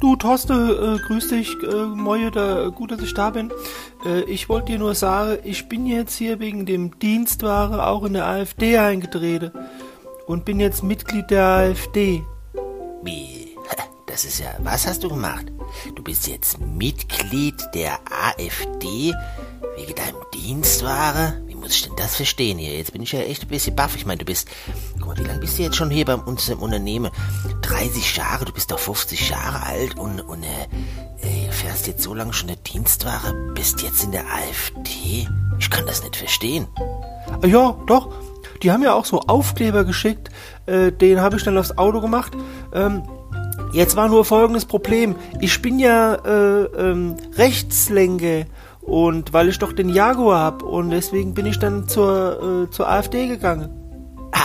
Du, Torste, äh, grüß dich, äh, Moje, da, gut, dass ich da bin. Äh, ich wollte dir nur sagen, ich bin jetzt hier wegen dem Dienstware auch in der AfD eingetreten und bin jetzt Mitglied der AfD. Wie? Das ist ja. Was hast du gemacht? Du bist jetzt Mitglied der AfD wegen deinem Dienstware? Muss ich denn das verstehen hier? Jetzt bin ich ja echt ein bisschen baff. Ich meine, du bist. Guck mal, wie lange bist du jetzt schon hier bei uns im Unternehmen? 30 Jahre, du bist doch 50 Jahre alt und, und äh, fährst jetzt so lange schon eine Dienstware, bist jetzt in der AfD? Ich kann das nicht verstehen. Äh, ja, doch. Die haben ja auch so Aufkleber geschickt. Äh, den habe ich dann aufs Auto gemacht. Ähm, jetzt war nur folgendes Problem. Ich bin ja äh, ähm, Rechtslenke und weil ich doch den Jaguar hab und deswegen bin ich dann zur, äh, zur AfD gegangen. Ah,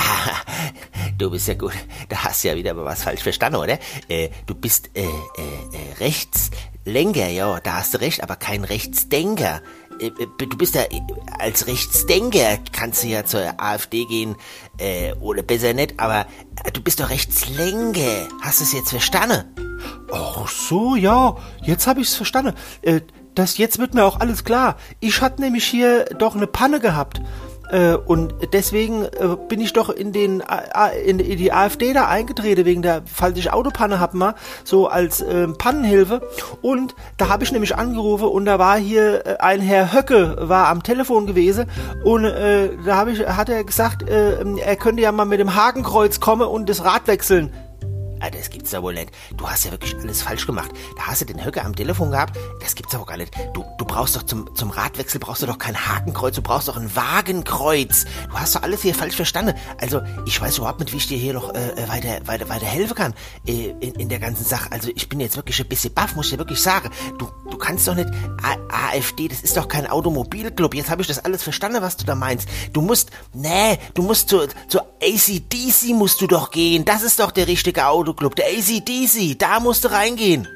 du bist ja gut. Da hast du ja wieder was falsch verstanden, oder? Äh, du bist äh, äh, äh, Rechtslenker, ja, da hast du recht, aber kein Rechtsdenker. Äh, äh, du bist ja äh, als Rechtsdenker kannst du ja zur AfD gehen äh, oder besser nicht, aber du bist doch Rechtslenker. Hast du es jetzt verstanden? Ach so, ja, jetzt habe ich's verstanden. Äh, das jetzt wird mir auch alles klar. Ich hatte nämlich hier doch eine Panne gehabt. Äh, und deswegen äh, bin ich doch in den in, in die AfD da eingetreten wegen der falls ich Autopanne hab mal so als äh, Pannenhilfe und da habe ich nämlich angerufen und da war hier äh, ein Herr Höcke war am Telefon gewesen und äh, da habe ich hat er gesagt äh, er könnte ja mal mit dem Hakenkreuz kommen und das Rad wechseln Ah, das gibt's doch wohl nicht. Du hast ja wirklich alles falsch gemacht. Da hast du den Höcker am Telefon gehabt. Das gibt's doch gar nicht. Du, du brauchst doch zum, zum Radwechsel brauchst du doch kein Hakenkreuz, du brauchst doch ein Wagenkreuz. Du hast doch alles hier falsch verstanden. Also, ich weiß überhaupt nicht, wie ich dir hier noch äh, äh weiter, weiter, weiter helfen kann äh, in, in der ganzen Sache. Also, ich bin jetzt wirklich ein bisschen baff, muss ich dir wirklich sagen. Du kannst doch nicht A AfD, das ist doch kein Automobilclub. Jetzt habe ich das alles verstanden, was du da meinst. Du musst, nee, du musst zur, zur ACDC musst du doch gehen. Das ist doch der richtige Auto. Autoclub, der ACDC, da musst du reingehen.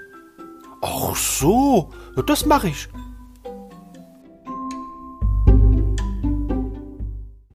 Ach so, das mache ich.